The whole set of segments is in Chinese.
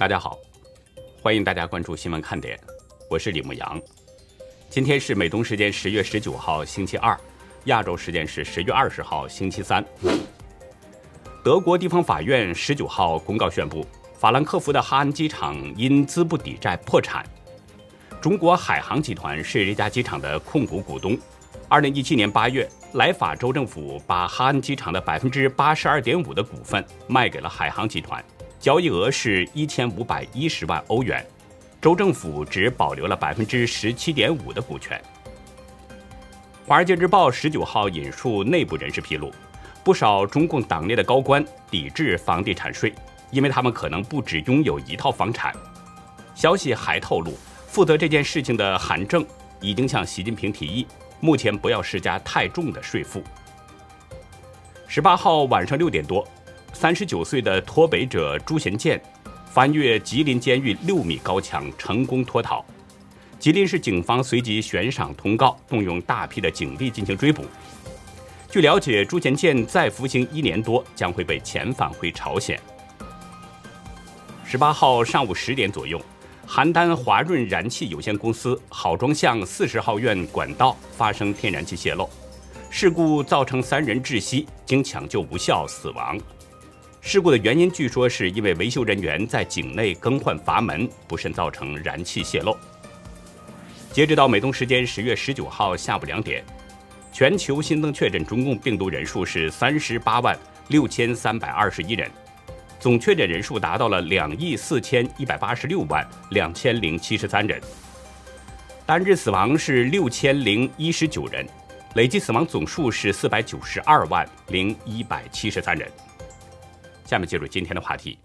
大家好，欢迎大家关注新闻看点，我是李牧阳。今天是美东时间十月十九号星期二，亚洲时间是十月二十号星期三。德国地方法院十九号公告宣布，法兰克福的哈恩机场因资不抵债破产。中国海航集团是这家机场的控股股东。二零一七年八月，莱法州政府把哈恩机场的百分之八十二点五的股份卖给了海航集团，交易额是一千五百一十万欧元，州政府只保留了百分之十七点五的股权。《华尔街日报》十九号引述内部人士披露，不少中共党内的高官抵制房地产税，因为他们可能不只拥有一套房产。消息还透露，负责这件事情的韩正已经向习近平提议。目前不要施加太重的税负。十八号晚上六点多，三十九岁的脱北者朱贤建翻越吉林监狱六米高墙，成功脱逃。吉林市警方随即悬赏通告，动用大批的警力进行追捕。据了解，朱贤建再服刑一年多，将会被遣返回朝鲜。十八号上午十点左右。邯郸华润燃气有限公司郝庄巷四十号院管道发生天然气泄漏，事故造成三人窒息，经抢救无效死亡。事故的原因据说是因为维修人员在井内更换阀门，不慎造成燃气泄漏。截止到美东时间十月十九号下午两点，全球新增确诊中共病毒人数是三十八万六千三百二十一人。总确诊人数达到了两亿四千一百八十六万两千零七十三人，单日死亡是六千零一十九人，累计死亡总数是四百九十二万零一百七十三人。下面进入今天的话题，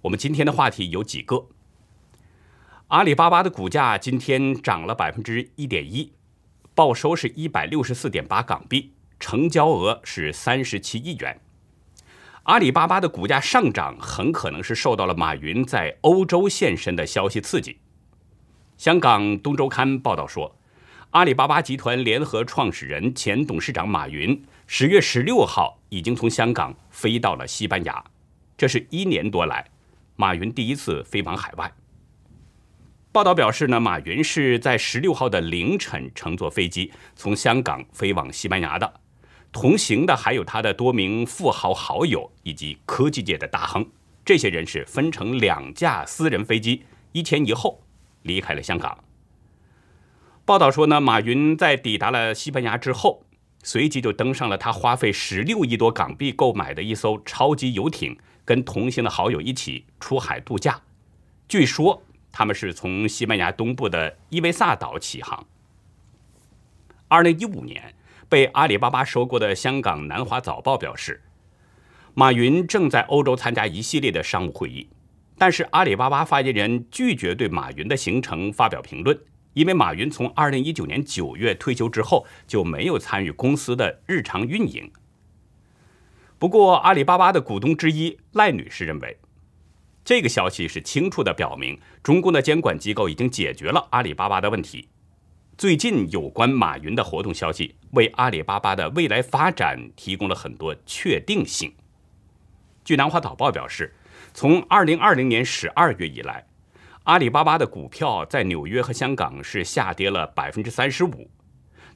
我们今天的话题有几个：阿里巴巴的股价今天涨了百分之一点一，报收是一百六十四点八港币，成交额是三十七亿元。阿里巴巴的股价上涨很可能是受到了马云在欧洲现身的消息刺激。香港《东周刊》报道说，阿里巴巴集团联合创始人、前董事长马云十月十六号已经从香港飞到了西班牙，这是一年多来马云第一次飞往海外。报道表示呢，马云是在十六号的凌晨乘坐飞机从香港飞往西班牙的。同行的还有他的多名富豪好友以及科技界的大亨，这些人是分成两架私人飞机，一前一后离开了香港。报道说呢，马云在抵达了西班牙之后，随即就登上了他花费十六亿多港币购买的一艘超级游艇，跟同行的好友一起出海度假。据说他们是从西班牙东部的伊维萨岛起航。二零一五年。被阿里巴巴收购的香港南华早报表示，马云正在欧洲参加一系列的商务会议，但是阿里巴巴发言人拒绝对马云的行程发表评论，因为马云从2019年9月退休之后就没有参与公司的日常运营。不过，阿里巴巴的股东之一赖女士认为，这个消息是清楚地表明，中共的监管机构已经解决了阿里巴巴的问题。最近有关马云的活动消息，为阿里巴巴的未来发展提供了很多确定性。据南华早报表示，从2020年12月以来，阿里巴巴的股票在纽约和香港是下跌了35%，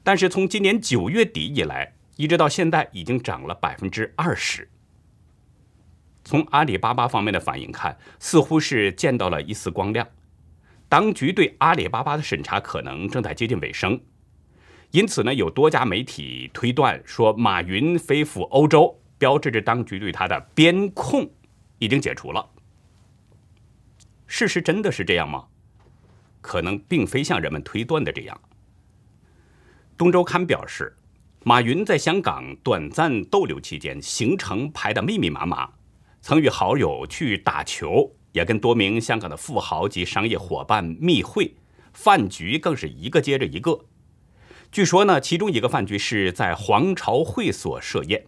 但是从今年9月底以来，一直到现在已经涨了百分之二十。从阿里巴巴方面的反应看，似乎是见到了一丝光亮。当局对阿里巴巴的审查可能正在接近尾声，因此呢，有多家媒体推断说，马云飞赴欧洲，标志着当局对他的边控已经解除了。事实真的是这样吗？可能并非像人们推断的这样。东周刊表示，马云在香港短暂逗留期间，行程排得密密麻麻，曾与好友去打球。也跟多名香港的富豪及商业伙伴密会，饭局更是一个接着一个。据说呢，其中一个饭局是在皇朝会所设宴，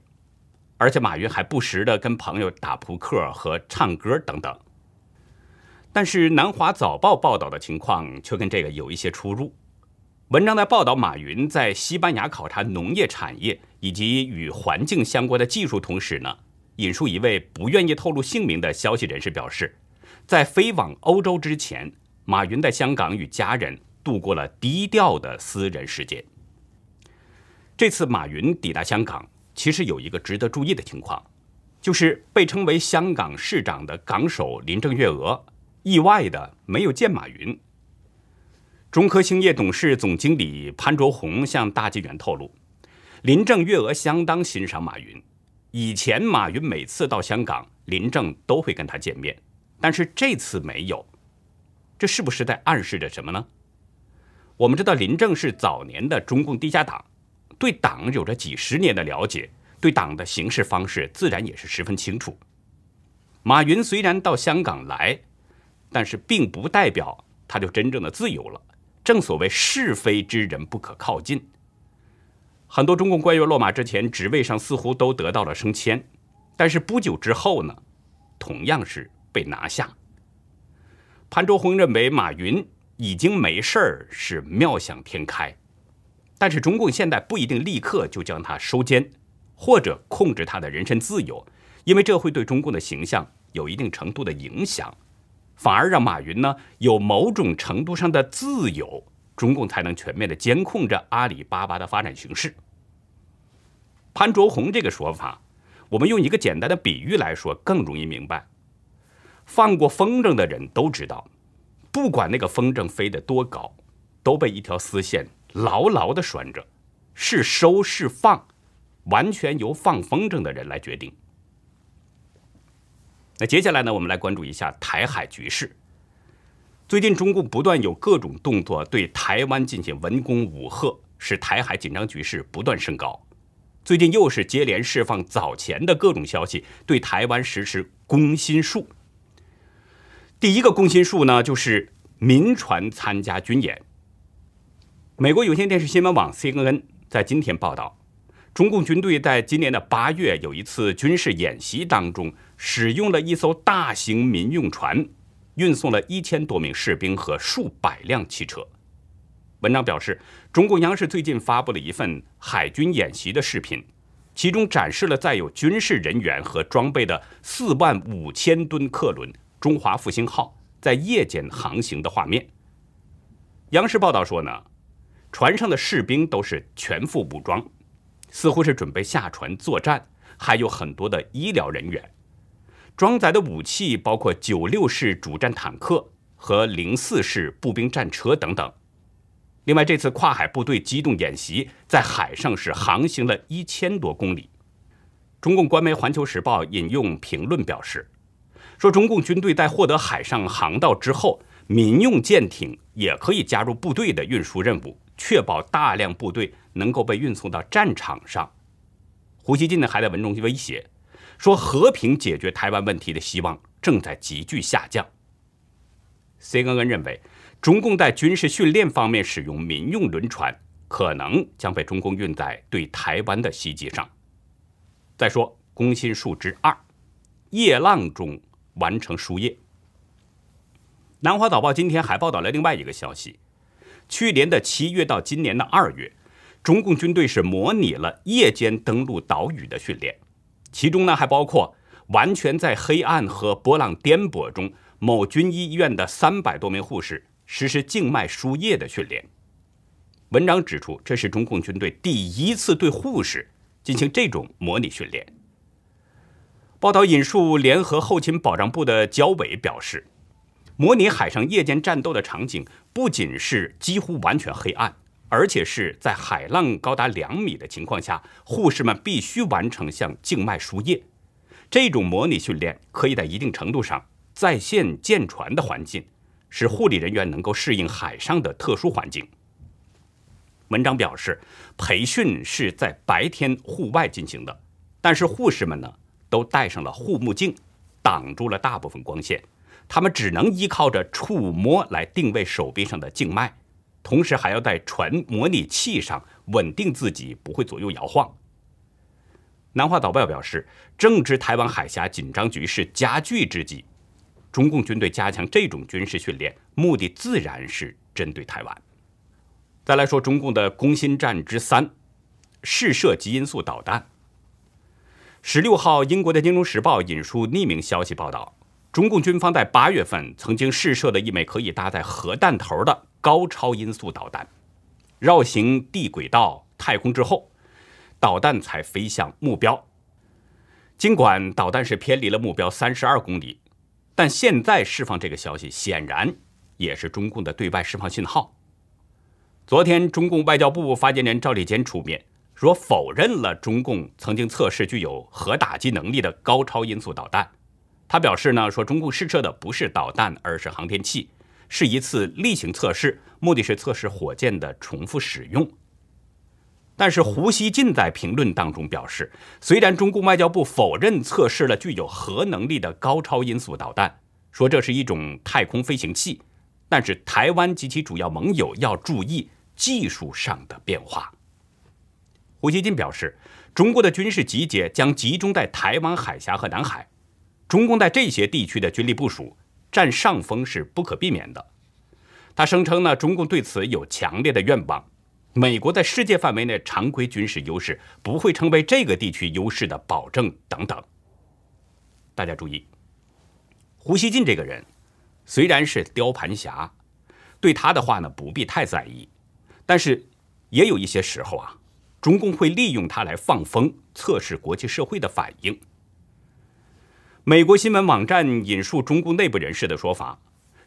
而且马云还不时的跟朋友打扑克和唱歌等等。但是南华早报报道的情况却跟这个有一些出入。文章在报道马云在西班牙考察农业产业以及与环境相关的技术同时呢，引述一位不愿意透露姓名的消息人士表示。在飞往欧洲之前，马云在香港与家人度过了低调的私人时间。这次马云抵达香港，其实有一个值得注意的情况，就是被称为香港市长的港首林郑月娥意外的没有见马云。中科兴业董事总经理潘卓宏向大纪元透露，林郑月娥相当欣赏马云，以前马云每次到香港，林郑都会跟他见面。但是这次没有，这是不是在暗示着什么呢？我们知道林郑是早年的中共地下党，对党有着几十年的了解，对党的行事方式自然也是十分清楚。马云虽然到香港来，但是并不代表他就真正的自由了。正所谓是非之人不可靠近。很多中共官员落马之前，职位上似乎都得到了升迁，但是不久之后呢，同样是。被拿下。潘卓宏认为马云已经没事儿，是妙想天开。但是中共现在不一定立刻就将他收监，或者控制他的人身自由，因为这会对中共的形象有一定程度的影响，反而让马云呢有某种程度上的自由，中共才能全面的监控着阿里巴巴的发展形势。潘卓宏这个说法，我们用一个简单的比喻来说，更容易明白。放过风筝的人都知道，不管那个风筝飞得多高，都被一条丝线牢牢地拴着，是收是放，完全由放风筝的人来决定。那接下来呢，我们来关注一下台海局势。最近中共不断有各种动作对台湾进行文攻武吓，使台海紧张局势不断升高。最近又是接连释放早前的各种消息，对台湾实施攻心术。第一个攻心术呢，就是民船参加军演。美国有线电视新闻网 CNN 在今天报道，中共军队在今年的八月有一次军事演习当中，使用了一艘大型民用船，运送了一千多名士兵和数百辆汽车。文章表示，中共央视最近发布了一份海军演习的视频，其中展示了载有军事人员和装备的四万五千吨客轮。中华复兴号在夜间航行的画面。央视报道说呢，船上的士兵都是全副武装，似乎是准备下船作战，还有很多的医疗人员。装载的武器包括九六式主战坦克和零四式步兵战车等等。另外，这次跨海部队机动演习在海上是航行了一千多公里。中共官媒《环球时报》引用评论表示。说中共军队在获得海上航道之后，民用舰艇也可以加入部队的运输任务，确保大量部队能够被运送到战场上。胡锡进呢还在文中威胁，说和平解决台湾问题的希望正在急剧下降。CNN 认为，中共在军事训练方面使用民用轮船，可能将被中共运在对台湾的袭击上。再说攻心术之二，夜浪中。完成输液。南华早报今天还报道了另外一个消息：去年的七月到今年的二月，中共军队是模拟了夜间登陆岛屿的训练，其中呢还包括完全在黑暗和波浪颠簸中，某军医医院的三百多名护士实施静脉输液的训练。文章指出，这是中共军队第一次对护士进行这种模拟训练。报道引述联合后勤保障部的焦伟表示，模拟海上夜间战斗的场景不仅是几乎完全黑暗，而且是在海浪高达两米的情况下，护士们必须完成向静脉输液。这种模拟训练可以在一定程度上再现舰船的环境，使护理人员能够适应海上的特殊环境。文章表示，培训是在白天户外进行的，但是护士们呢？都戴上了护目镜，挡住了大部分光线，他们只能依靠着触摸来定位手臂上的静脉，同时还要在船模拟器上稳定自己不会左右摇晃。南华早报表示，正值台湾海峡紧张局势加剧之际，中共军队加强这种军事训练，目的自然是针对台湾。再来说中共的攻心战之三，试射极音速导弹。十六号，英国的《金融时报》引述匿名消息报道，中共军方在八月份曾经试射了一枚可以搭载核弹头的高超音速导弹，绕行地轨道太空之后，导弹才飞向目标。尽管导弹是偏离了目标三十二公里，但现在释放这个消息，显然也是中共的对外释放信号。昨天，中共外交部发言人赵立坚出面说，否认了中共曾经测试具有核打击能力的高超音速导弹。他表示呢，说中共试射的不是导弹，而是航天器，是一次例行测试，目的是测试火箭的重复使用。但是胡锡进在评论当中表示，虽然中共外交部否认测试了具有核能力的高超音速导弹，说这是一种太空飞行器，但是台湾及其主要盟友要注意技术上的变化。胡锡进表示，中国的军事集结将集中在台湾海峡和南海。中共在这些地区的军力部署占上风是不可避免的。他声称呢，中共对此有强烈的愿望。美国在世界范围内常规军事优势不会成为这个地区优势的保证等等。大家注意，胡锡进这个人虽然是雕盘侠，对他的话呢不必太在意，但是也有一些时候啊，中共会利用他来放风，测试国际社会的反应。美国新闻网站引述中共内部人士的说法：，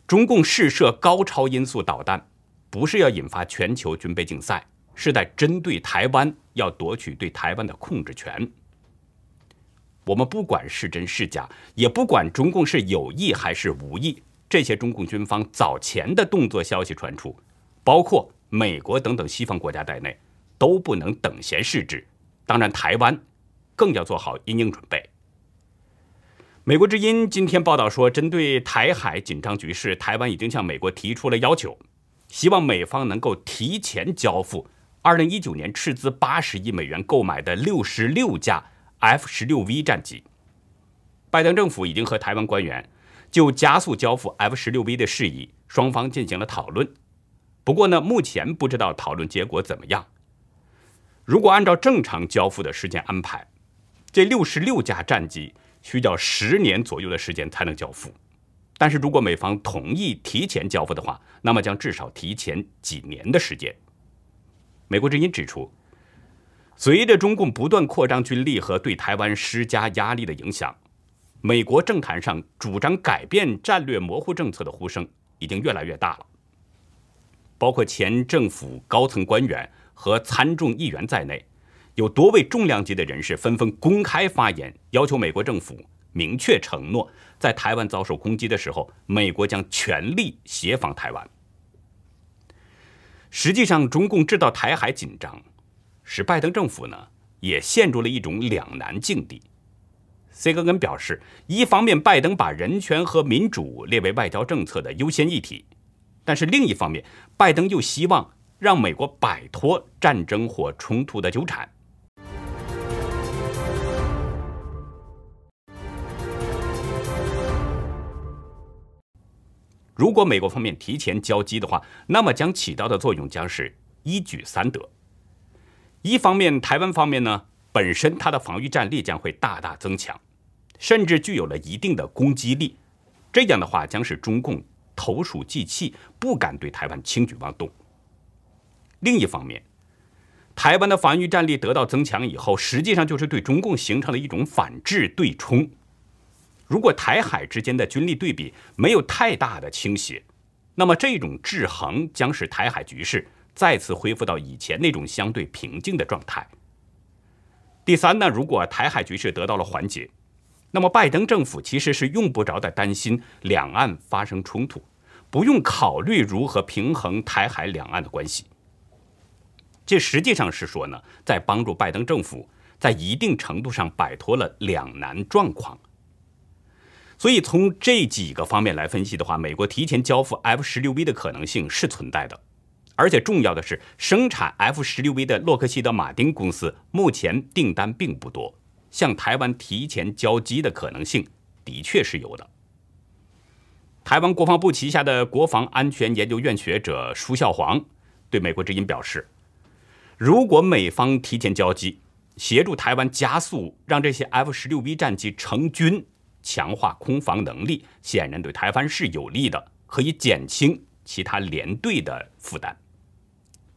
中共试射高超音速导弹，不是要引发全球军备竞赛，是在针对台湾，要夺取对台湾的控制权。我们不管是真是假，也不管中共是有意还是无意，这些中共军方早前的动作消息传出，包括美国等等西方国家在内，都不能等闲视之。当然，台湾更要做好因应准备。美国之音今天报道说，针对台海紧张局势，台湾已经向美国提出了要求，希望美方能够提前交付2019年斥资80亿美元购买的66架 F-16V 战机。拜登政府已经和台湾官员就加速交付 F-16V 的事宜，双方进行了讨论。不过呢，目前不知道讨论结果怎么样。如果按照正常交付的时间安排，这66架战机。需要十年左右的时间才能交付，但是如果美方同意提前交付的话，那么将至少提前几年的时间。美国之音指出，随着中共不断扩张军力和对台湾施加压力的影响，美国政坛上主张改变战略模糊政策的呼声已经越来越大了。包括前政府高层官员和参众议员在内。有多位重量级的人士纷纷公开发言，要求美国政府明确承诺，在台湾遭受攻击的时候，美国将全力协防台湾。实际上，中共制造台海紧张，使拜登政府呢也陷入了一种两难境地。C 格根表示，一方面，拜登把人权和民主列为外交政策的优先议题，但是另一方面，拜登又希望让美国摆脱战争或冲突的纠缠。如果美国方面提前交机的话，那么将起到的作用将是一举三得。一方面，台湾方面呢本身它的防御战力将会大大增强，甚至具有了一定的攻击力。这样的话，将使中共投鼠忌器，不敢对台湾轻举妄动。另一方面，台湾的防御战力得到增强以后，实际上就是对中共形成了一种反制对冲。如果台海之间的军力对比没有太大的倾斜，那么这种制衡将使台海局势再次恢复到以前那种相对平静的状态。第三呢，如果台海局势得到了缓解，那么拜登政府其实是用不着再担心两岸发生冲突，不用考虑如何平衡台海两岸的关系。这实际上是说呢，在帮助拜登政府在一定程度上摆脱了两难状况。所以从这几个方面来分析的话，美国提前交付 F 十六 V 的可能性是存在的，而且重要的是，生产 F 十六 V 的洛克希德马丁公司目前订单并不多，向台湾提前交机的可能性的确是有的。台湾国防部旗下的国防安全研究院学者舒孝煌对美国之音表示，如果美方提前交机，协助台湾加速让这些 F 十六 V 战机成军。强化空防能力，显然对台湾是有利的，可以减轻其他连队的负担。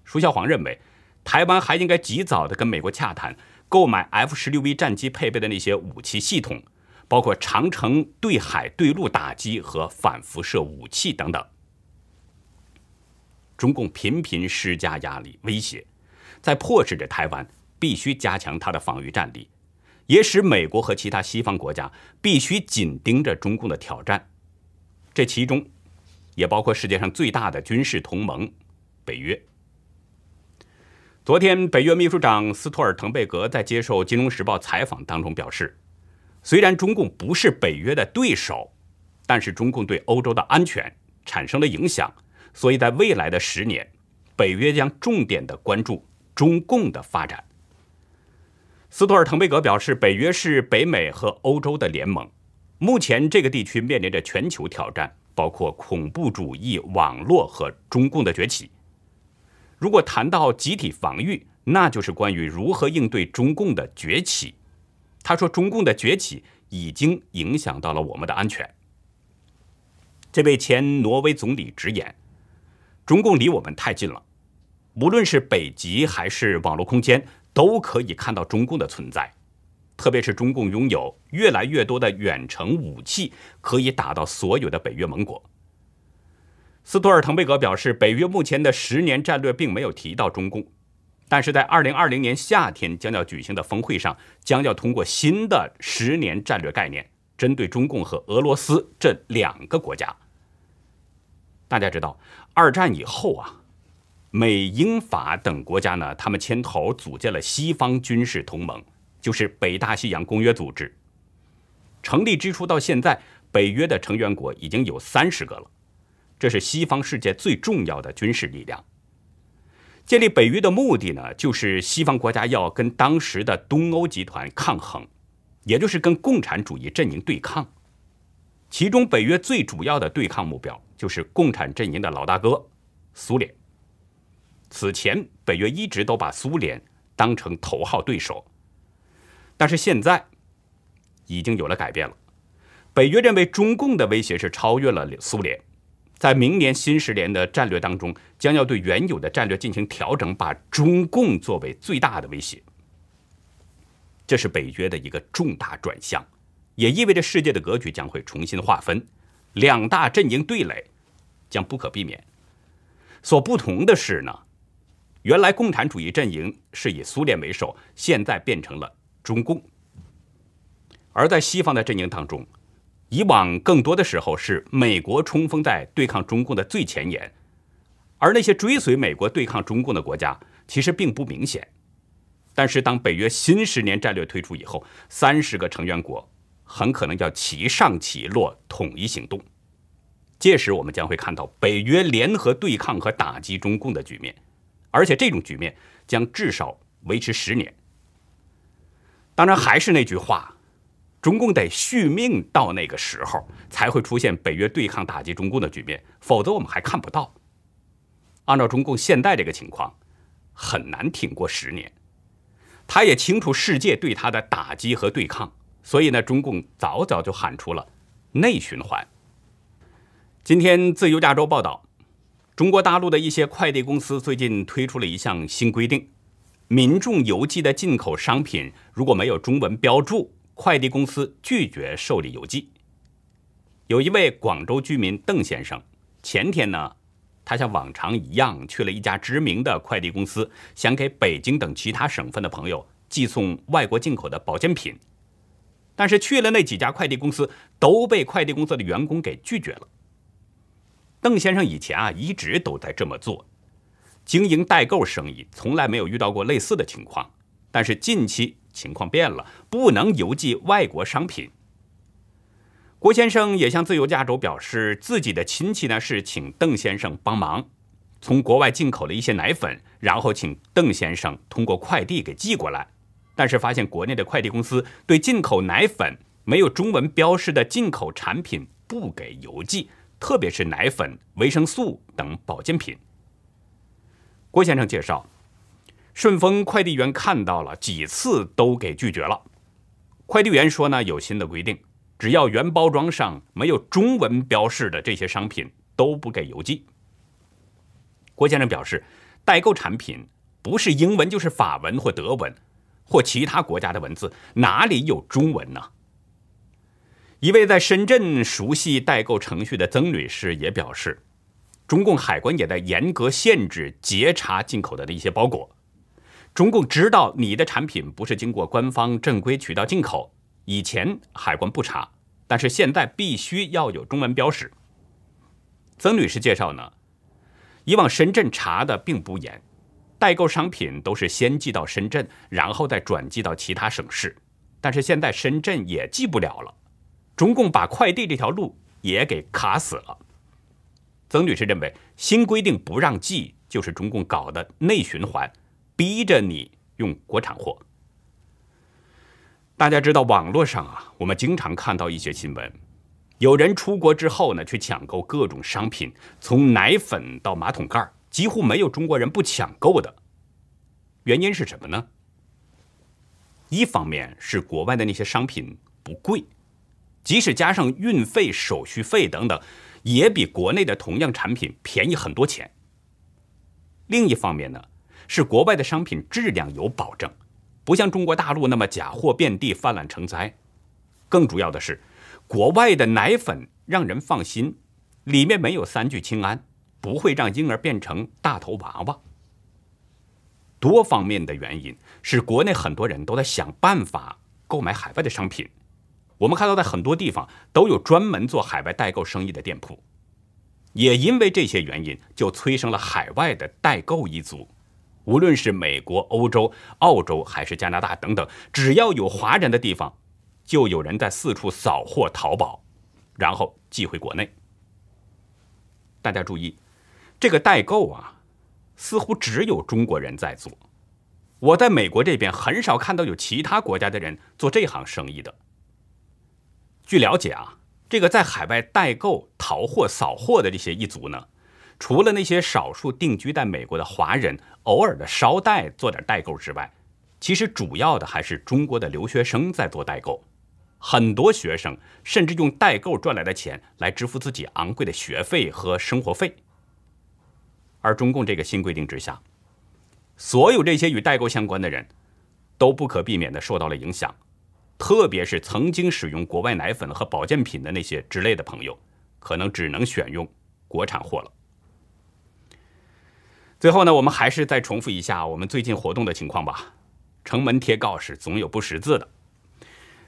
舒孝煌认为，台湾还应该及早的跟美国洽谈，购买 F 十六 V 战机配备的那些武器系统，包括长城对海对陆打击和反辐射武器等等。中共频频施加压力威胁，在迫使着台湾必须加强它的防御战力。也使美国和其他西方国家必须紧盯着中共的挑战，这其中也包括世界上最大的军事同盟北约。昨天，北约秘书长斯托尔滕贝格在接受《金融时报》采访当中表示，虽然中共不是北约的对手，但是中共对欧洲的安全产生了影响，所以在未来的十年，北约将重点的关注中共的发展。斯托尔滕贝格表示，北约是北美和欧洲的联盟。目前，这个地区面临着全球挑战，包括恐怖主义、网络和中共的崛起。如果谈到集体防御，那就是关于如何应对中共的崛起。他说，中共的崛起已经影响到了我们的安全。这位前挪威总理直言，中共离我们太近了，无论是北极还是网络空间。都可以看到中共的存在，特别是中共拥有越来越多的远程武器，可以打到所有的北约盟国。斯托尔滕贝格表示，北约目前的十年战略并没有提到中共，但是在二零二零年夏天将要举行的峰会上，将要通过新的十年战略概念，针对中共和俄罗斯这两个国家。大家知道，二战以后啊。美、英、法等国家呢，他们牵头组建了西方军事同盟，就是北大西洋公约组织。成立之初到现在，北约的成员国已经有三十个了，这是西方世界最重要的军事力量。建立北约的目的呢，就是西方国家要跟当时的东欧集团抗衡，也就是跟共产主义阵营对抗。其中，北约最主要的对抗目标就是共产阵营的老大哥——苏联。此前，北约一直都把苏联当成头号对手，但是现在已经有了改变了。北约认为中共的威胁是超越了苏联，在明年新十年的战略当中，将要对原有的战略进行调整，把中共作为最大的威胁。这是北约的一个重大转向，也意味着世界的格局将会重新划分，两大阵营对垒将不可避免。所不同的是呢？原来共产主义阵营是以苏联为首，现在变成了中共。而在西方的阵营当中，以往更多的时候是美国冲锋在对抗中共的最前沿，而那些追随美国对抗中共的国家其实并不明显。但是当北约新十年战略推出以后，三十个成员国很可能要齐上齐落，统一行动。届时我们将会看到北约联合对抗和打击中共的局面。而且这种局面将至少维持十年。当然，还是那句话，中共得续命到那个时候，才会出现北约对抗打击中共的局面，否则我们还看不到。按照中共现在这个情况，很难挺过十年。他也清楚世界对他的打击和对抗，所以呢，中共早早就喊出了内循环。今天，自由亚洲报道。中国大陆的一些快递公司最近推出了一项新规定：民众邮寄的进口商品如果没有中文标注，快递公司拒绝受理邮寄。有一位广州居民邓先生，前天呢，他像往常一样去了一家知名的快递公司，想给北京等其他省份的朋友寄送外国进口的保健品，但是去了那几家快递公司，都被快递公司的员工给拒绝了。邓先生以前啊一直都在这么做，经营代购生意，从来没有遇到过类似的情况。但是近期情况变了，不能邮寄外国商品。郭先生也向自由亚洲表示，自己的亲戚呢是请邓先生帮忙，从国外进口了一些奶粉，然后请邓先生通过快递给寄过来。但是发现国内的快递公司对进口奶粉没有中文标识的进口产品不给邮寄。特别是奶粉、维生素等保健品。郭先生介绍，顺丰快递员看到了几次都给拒绝了。快递员说呢，有新的规定，只要原包装上没有中文标示的这些商品都不给邮寄。郭先生表示，代购产品不是英文就是法文或德文或其他国家的文字，哪里有中文呢？一位在深圳熟悉代购程序的曾女士也表示，中共海关也在严格限制截查进口的那些包裹。中共知道你的产品不是经过官方正规渠道进口，以前海关不查，但是现在必须要有中文标识。曾女士介绍呢，以往深圳查的并不严，代购商品都是先寄到深圳，然后再转寄到其他省市，但是现在深圳也寄不了了。中共把快递这条路也给卡死了。曾女士认为，新规定不让寄，就是中共搞的内循环，逼着你用国产货。大家知道，网络上啊，我们经常看到一些新闻，有人出国之后呢，去抢购各种商品，从奶粉到马桶盖，几乎没有中国人不抢购的。原因是什么呢？一方面是国外的那些商品不贵。即使加上运费、手续费等等，也比国内的同样产品便宜很多钱。另一方面呢，是国外的商品质量有保证，不像中国大陆那么假货遍地、泛滥成灾。更主要的是，国外的奶粉让人放心，里面没有三聚氰胺，不会让婴儿变成大头娃娃。多方面的原因是国内很多人都在想办法购买海外的商品。我们看到，在很多地方都有专门做海外代购生意的店铺，也因为这些原因，就催生了海外的代购一族。无论是美国、欧洲、澳洲还是加拿大等等，只要有华人的地方，就有人在四处扫货淘宝，然后寄回国内。大家注意，这个代购啊，似乎只有中国人在做。我在美国这边很少看到有其他国家的人做这行生意的。据了解啊，这个在海外代购、淘货、扫货的这些一族呢，除了那些少数定居在美国的华人偶尔的捎带做点代购之外，其实主要的还是中国的留学生在做代购。很多学生甚至用代购赚来的钱来支付自己昂贵的学费和生活费。而中共这个新规定之下，所有这些与代购相关的人都不可避免的受到了影响。特别是曾经使用国外奶粉和保健品的那些之类的朋友，可能只能选用国产货了。最后呢，我们还是再重复一下我们最近活动的情况吧。城门贴告示总有不识字的，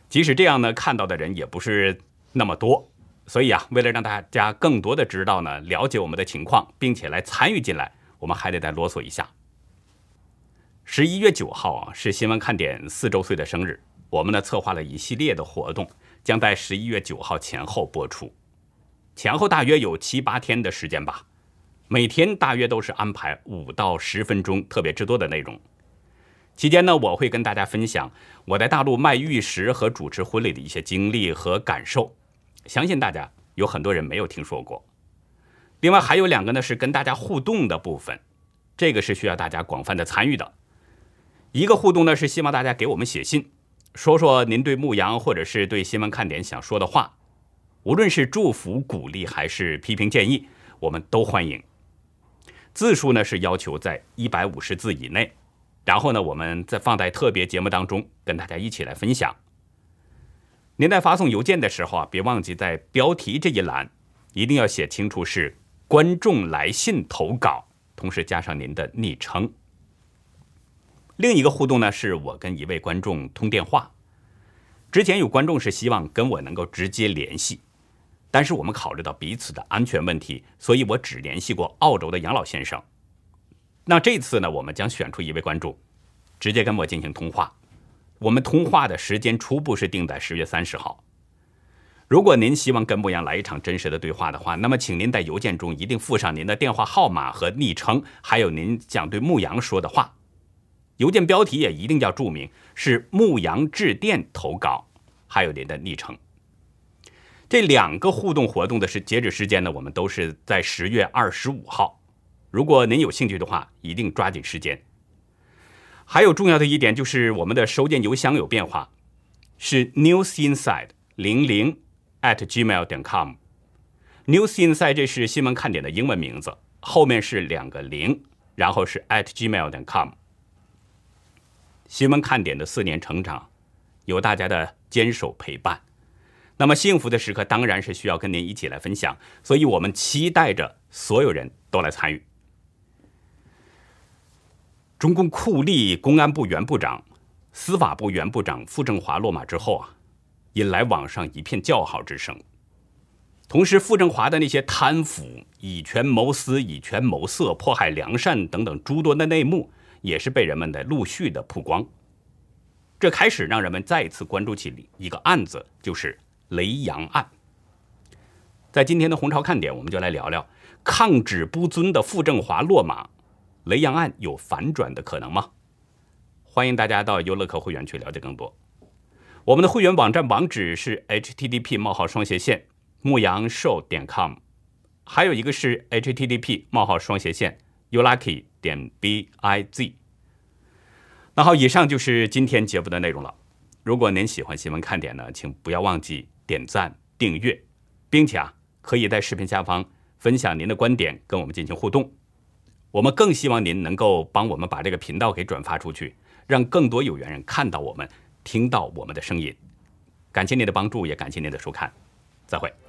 即使这样呢，看到的人也不是那么多。所以啊，为了让大家更多的知道呢，了解我们的情况，并且来参与进来，我们还得再啰嗦一下。十一月九号啊，是新闻看点四周岁的生日。我们呢策划了一系列的活动，将在十一月九号前后播出，前后大约有七八天的时间吧。每天大约都是安排五到十分钟特别之多的内容。期间呢，我会跟大家分享我在大陆卖玉石和主持婚礼的一些经历和感受，相信大家有很多人没有听说过。另外还有两个呢是跟大家互动的部分，这个是需要大家广泛的参与的。一个互动呢是希望大家给我们写信。说说您对牧羊或者是对新闻看点想说的话，无论是祝福、鼓励还是批评建议，我们都欢迎。字数呢是要求在一百五十字以内，然后呢我们再放在特别节目当中跟大家一起来分享。您在发送邮件的时候啊，别忘记在标题这一栏一定要写清楚是观众来信投稿，同时加上您的昵称。另一个互动呢，是我跟一位观众通电话。之前有观众是希望跟我能够直接联系，但是我们考虑到彼此的安全问题，所以我只联系过澳洲的杨老先生。那这次呢，我们将选出一位观众，直接跟我进行通话。我们通话的时间初步是定在十月三十号。如果您希望跟牧羊来一场真实的对话的话，那么请您在邮件中一定附上您的电话号码和昵称，还有您想对牧羊说的话。邮件标题也一定要注明是牧羊致电投稿，还有您的昵称。这两个互动活动的是截止时间呢，我们都是在十月二十五号。如果您有兴趣的话，一定抓紧时间。还有重要的一点就是我们的收件邮箱有变化，是 newsinside 零零 at gmail 点 com。News Inside 这是新闻看点的英文名字，后面是两个零，然后是 at gmail 点 com。新闻看点的四年成长，有大家的坚守陪伴。那么幸福的时刻当然是需要跟您一起来分享，所以我们期待着所有人都来参与。中共酷吏公安部原部长、司法部原部长傅政华落马之后啊，引来网上一片叫好之声。同时，傅政华的那些贪腐、以权谋私、以权谋色、迫害良善等等诸多的内幕，也是被人们的陆续的曝光。这开始让人们再一次关注起一个案子，就是雷洋案。在今天的红潮看点，我们就来聊聊抗旨不遵的傅政华落马。雷洋案有反转的可能吗？欢迎大家到优乐客会员去了解更多。我们的会员网站网址是 http: 冒号双斜线牧羊兽点 com，还有一个是 http: 冒号双斜线 youlucky 点 biz。那好，以上就是今天节目的内容了。如果您喜欢新闻看点呢，请不要忘记点赞、订阅，并且啊，可以在视频下方分享您的观点，跟我们进行互动。我们更希望您能够帮我们把这个频道给转发出去，让更多有缘人看到我们，听到我们的声音。感谢您的帮助，也感谢您的收看，再会。